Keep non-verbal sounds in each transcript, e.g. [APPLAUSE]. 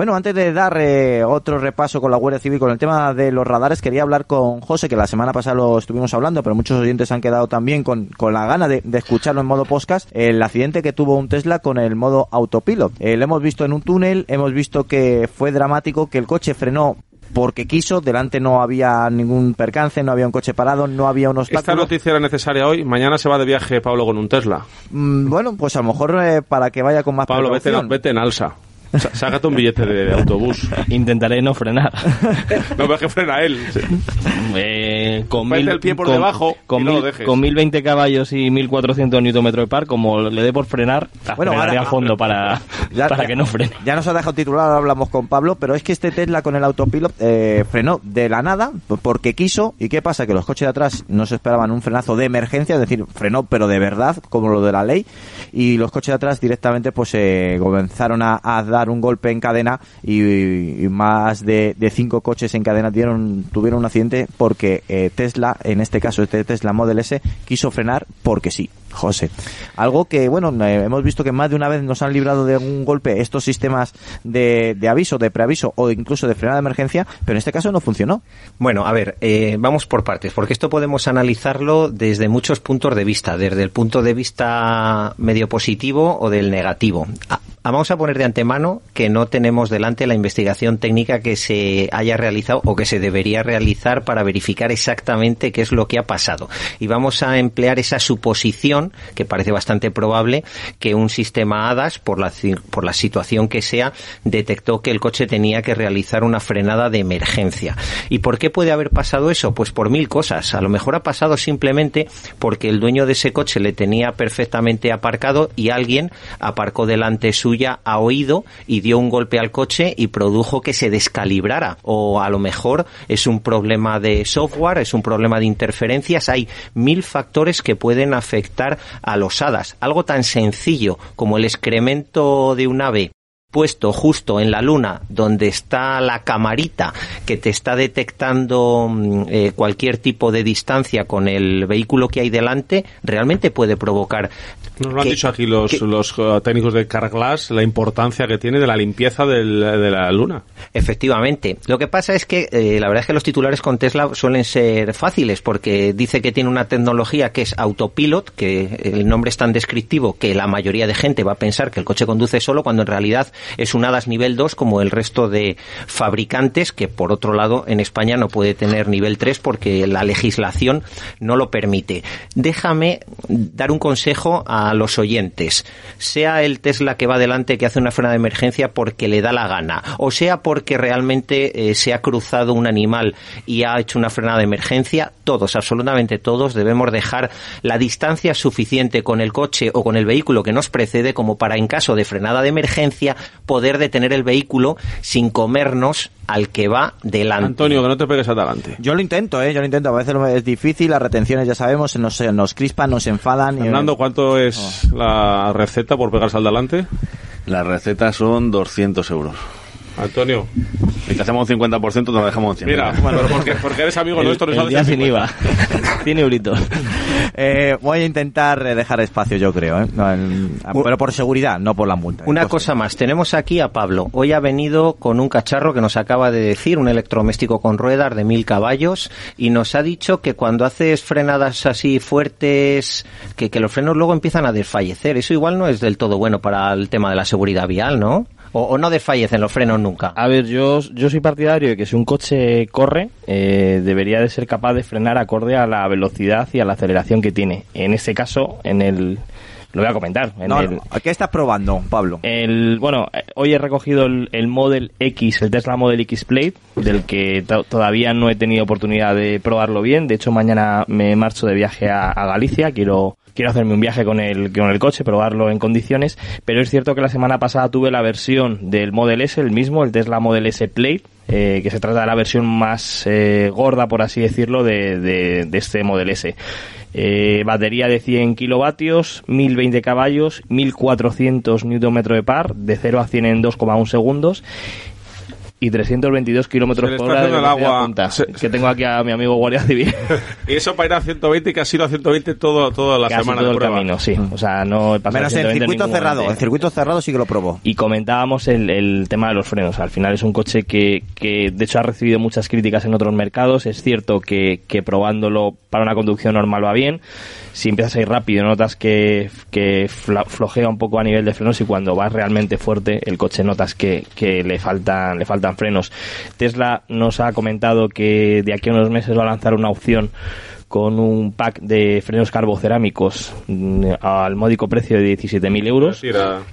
Bueno, antes de dar eh, otro repaso con la Guardia Civil con el tema de los radares, quería hablar con José, que la semana pasada lo estuvimos hablando, pero muchos oyentes han quedado también con, con la gana de, de escucharlo en modo podcast, el accidente que tuvo un Tesla con el modo autopilot. Eh, lo hemos visto en un túnel, hemos visto que fue dramático, que el coche frenó porque quiso, delante no había ningún percance, no había un coche parado, no había un obstáculo. Esta noticia era necesaria hoy, mañana se va de viaje Pablo con un Tesla. Mm, bueno, pues a lo mejor eh, para que vaya con más Pablo, vete, vete en alza. Sá- Sácate un billete de, de autobús. Intentaré no frenar. [LAUGHS] No me que frena él. Eh, con, Mete mil, el pie por con- debajo con, y no mil- lo dejes. con 1020 caballos y 1400 Nm de par, como le dé por frenar, Bueno, frenaré ahora- a fondo para, [LAUGHS] Ya- para ya- que no frene. Ya nos ha dejado titular, ahora hablamos con Pablo, pero es que este Tesla con el autopilot eh, frenó de la nada porque quiso. ¿Y qué pasa? Que los coches de atrás no se esperaban un frenazo de emergencia, es decir, frenó pero de verdad, como lo de la ley. Y los coches de atrás directamente pues eh, comenzaron a, a dar un golpe en cadena y, más de, cinco coches en cadena tuvieron un accidente porque eh, Tesla, en este caso este Tesla Model S, quiso frenar porque sí. José. Algo que, bueno, eh, hemos visto que más de una vez nos han librado de un golpe estos sistemas de, de aviso, de preaviso o incluso de frenada de emergencia, pero en este caso no funcionó. Bueno, a ver, eh, vamos por partes, porque esto podemos analizarlo desde muchos puntos de vista, desde el punto de vista medio positivo o del negativo. Ah, vamos a poner de antemano que no tenemos delante la investigación técnica que se haya realizado o que se debería realizar para verificar exactamente qué es lo que ha pasado. Y vamos a emplear esa suposición, que parece bastante probable, que un sistema HADAS, por la, por la situación que sea, detectó que el coche tenía que realizar una frenada de emergencia. ¿Y por qué puede haber pasado eso? Pues por mil cosas. A lo mejor ha pasado simplemente porque el dueño de ese coche le tenía perfectamente aparcado y alguien aparcó delante suya a oído y dio un golpe al coche y produjo que se descalibrara. O a lo mejor es un problema de software, es un problema de interferencias. Hay mil factores que pueden afectar a los hadas. Algo tan sencillo como el excremento de un ave puesto justo en la luna donde está la camarita que te está detectando mm, eh, cualquier tipo de distancia con el vehículo que hay delante realmente puede provocar Nos lo han que- dicho aquí los, que- los eh, técnicos de Carglass, la importancia que tiene de la limpieza del- de la luna. Efectivamente. Lo que pasa es que eh, la verdad es que los titulares con Tesla suelen ser fáciles porque dice que tiene una tecnología que es autopilot, que el nombre es tan descriptivo que la mayoría de gente va a pensar que el coche conduce solo cuando en realidad es un HADAS nivel 2 como el resto de fabricantes que por otro lado en España no puede tener nivel 3 porque la legislación no lo permite. Déjame dar un consejo a los oyentes. Sea el Tesla que va adelante que hace una frena de emergencia porque le da la gana o sea porque realmente eh, se ha cruzado un animal y ha hecho una frenada de emergencia, todos, absolutamente todos, debemos dejar la distancia suficiente con el coche o con el vehículo que nos precede como para en caso de frenada de emergencia poder detener el vehículo sin comernos al que va delante. Antonio, que no te pegues adelante. Yo lo intento, ¿eh? Yo lo intento. A veces es difícil, las retenciones ya sabemos, nos, nos crispan, nos enfadan. y- Fernando, ¿cuánto es la receta por pegarse al delante? Las recetas son 200 euros. Antonio, Y te hacemos un 50%, te lo dejamos en 100. mira, pero porque, porque eres amigo nuestro, no el sabes día sin 50. IVA. [LAUGHS] 100 euritos. [LAUGHS] Eh, voy a intentar eh, dejar espacio, yo creo, ¿eh? Pero por seguridad, no por la multa. Una cosa más, tenemos aquí a Pablo. Hoy ha venido con un cacharro que nos acaba de decir, un electrodoméstico con ruedas de mil caballos, y nos ha dicho que cuando haces frenadas así fuertes, que, que los frenos luego empiezan a desfallecer. Eso igual no es del todo bueno para el tema de la seguridad vial, ¿no? O, no desfallecen los frenos nunca. A ver, yo, yo soy partidario de que si un coche corre, eh, debería de ser capaz de frenar acorde a la velocidad y a la aceleración que tiene. En este caso, en el... Lo voy a comentar. En No, el, no, ¿Qué estás probando, Pablo? El, bueno, eh, hoy he recogido el, el Model X, el Tesla Model X Plate, del que to- todavía no he tenido oportunidad de probarlo bien. De hecho, mañana me marcho de viaje a, a Galicia. Quiero, quiero hacerme un viaje con el, con el coche, probarlo en condiciones. Pero es cierto que la semana pasada tuve la versión del Model S, el mismo, el Tesla Model S Plate, eh, que se trata de la versión más eh, gorda, por así decirlo, de, de, de este Model S. Eh, batería de 100 kilovatios, 1020 caballos, 1400 Nm de par, de 0 a 100 en 2,1 segundos. Y 322 kilómetros por hora de el agua. punta. Se- Que tengo aquí a mi amigo Guardia Civil. [LAUGHS] Y eso para ir a 120, que has ido a 120 todo, toda la Casi semana todo de el prueba. camino, sí. O sea, no he pasado Menos en 120 circuito cerrado. En circuito cerrado sí que lo probó. Y comentábamos el, el tema de los frenos. Al final es un coche que, que, de hecho, ha recibido muchas críticas en otros mercados. Es cierto que, que probándolo para una conducción normal va bien. Si empiezas a ir rápido, notas que, que flojea un poco a nivel de frenos y cuando vas realmente fuerte, el coche notas que, que le faltan, le frenos. Tesla nos ha comentado que de aquí a unos meses va a lanzar una opción con un pack de frenos carbocerámicos mm, al módico precio de 17.000 euros.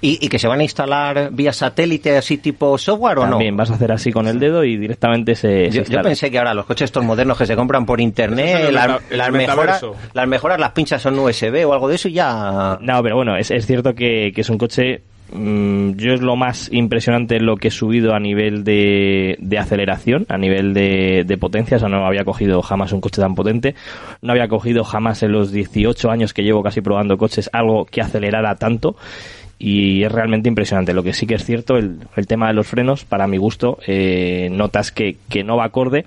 ¿Y, y que se van a instalar vía satélite así tipo software o no? También vas a hacer así con el dedo y directamente se, se Yo, pensé que ahora los coches estos modernos que se compran por internet, es las, mejoras, las mejoras las pinchas son USB o algo de eso y ya... No, pero bueno, es, es cierto que, que es un coche. Mm, yo es lo más impresionante lo que he subido a nivel de, de aceleración, a nivel de, de potencia. O sea, no había cogido jamás un coche tan potente. No había cogido jamás en los 18 años que llevo casi probando coches algo que acelerara tanto. Y es realmente impresionante. Lo que sí que es cierto, el, el tema de los frenos, para mi gusto, eh, notas que, que no va acorde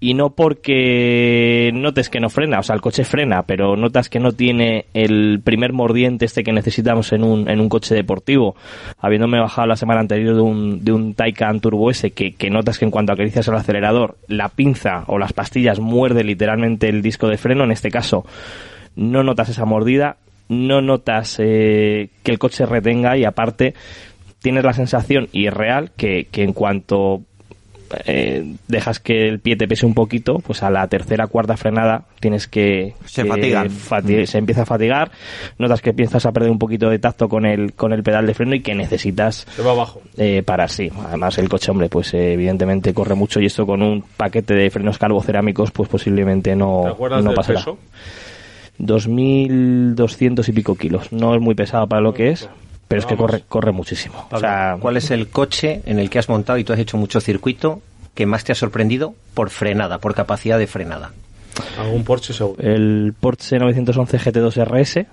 y no porque notes que no frena, o sea, el coche frena, pero notas que no tiene el primer mordiente este que necesitamos en un, en un coche deportivo. Habiéndome bajado la semana anterior de un, de un Taycan Turbo S, que, que notas que en cuanto acaricias el acelerador, la pinza o las pastillas muerde literalmente el disco de freno, en este caso no notas esa mordida, no notas eh, que el coche retenga y aparte tienes la sensación, y es real, que, que en cuanto eh, dejas que el pie te pese un poquito, pues a la tercera cuarta frenada tienes que Se que fatigan. fati- se empieza a fatigar, notas que empiezas a perder un poquito de tacto con el con el pedal de freno y que necesitas se va abajo. eh, para sí. Además el coche, hombre, pues eh, evidentemente corre mucho y esto con un paquete de frenos carbocerámicos, pues posiblemente ¿Te no acuerdas no del pasará. peso? 2.200 y pico kilos. No es muy pesado para lo que es, pero es que corre corre muchísimo. O Pablo, sea, ¿Cuál es el coche en el que has montado y tú has hecho mucho circuito que más te ha sorprendido por frenada, por capacidad de frenada? Algún Porsche seguro. el Porsche 911 GT2 RS.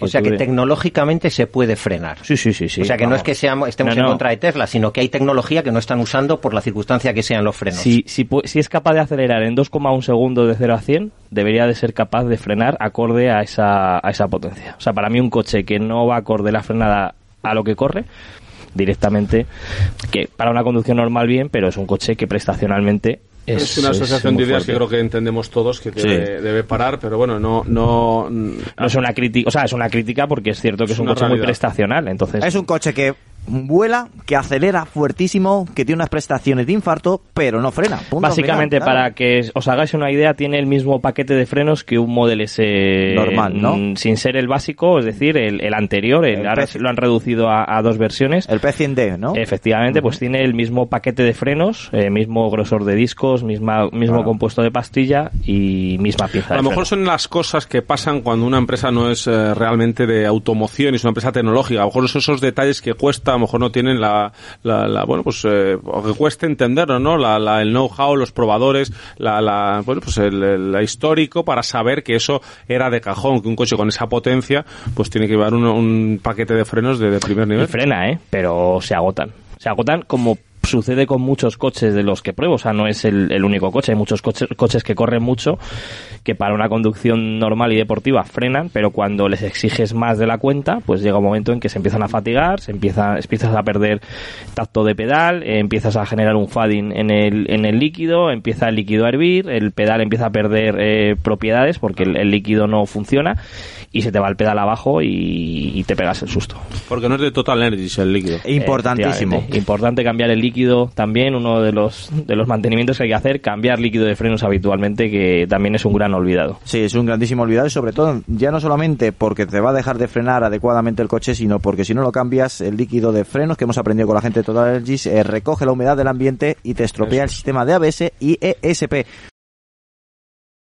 O sea que tecnológicamente se puede frenar. Sí, sí, sí, sí. o sea que no es que seamos, estemos No, en contra de Tesla, sino que hay tecnología que no están usando por la circunstancia que sean los frenos. Si, si, si es capaz de acelerar en 2,1 segundos de 0 a 100, debería de ser capaz de frenar acorde a esa, a esa potencia. O sea, para mí un coche que no va acorde la frenada a lo que corre, directamente, que para una conducción normal bien, pero es un coche que prestacionalmente es, Es, una asociación de ideas fuerte. que creo que entendemos todos que Sí. debe, parar, pero bueno, no, no, No es una crítica, o sea, es una crítica porque es cierto que es, Es un coche muy prestacional, entonces... Es un coche que vuela, que acelera fuertísimo, que tiene unas prestaciones de infarto, pero no frena. Punto Básicamente, final, para que os hagáis una idea, tiene el mismo paquete de frenos que un Model S Normal, ¿no? mm, Sin ser el básico, es decir, el, el anterior. el- El ahora lo han reducido a, a dos versiones. El P100D, ¿no? Efectivamente, pues tiene el mismo paquete de frenos, eh, mismo grosor de discos, misma, mismo Claro. compuesto de pastilla y misma pieza A de lo mejor freno. son las cosas que pasan cuando una empresa no es eh, realmente de automoción y es una empresa tecnológica. A lo mejor son esos detalles que cuesta, a lo mejor no tienen la, la, la- bueno, pues, eh, que cueste entenderlo, ¿no? La, la- el know-how, los probadores, la, la, bueno, pues el, el- histórico para saber que eso era de cajón, que un coche con esa potencia, pues tiene que llevar un, un paquete de frenos de, de primer Y nivel. frena, ¿eh? Pero se agotan. Se agotan como sucede con muchos coches de los que pruebo. O sea, no es el, el único coche. Hay muchos coches, coches que corren mucho, que para una conducción normal y deportiva frenan, pero cuando les exiges más de la cuenta, pues llega un momento en que se empiezan a fatigar, se empieza, empiezas a perder tacto de pedal, eh, empiezas a generar un fading en el, en el líquido, empieza el líquido a hervir, el pedal empieza a perder eh, propiedades porque el, el líquido no funciona y se te va el pedal abajo y, y te pegas el susto. Porque no es de Total Energies el líquido. Importantísimo. Importante cambiar el líquido también, uno de los, de los mantenimientos que hay que hacer, cambiar líquido de frenos habitualmente, que también es un gran olvidado. Sí, es un grandísimo olvidado y sobre todo ya no solamente porque te va a dejar de frenar adecuadamente el coche, sino porque si no lo cambias, el líquido de frenos que hemos aprendido con la gente de Total Energies eh, recoge la humedad del ambiente y te estropea el sistema de ABS y ESP.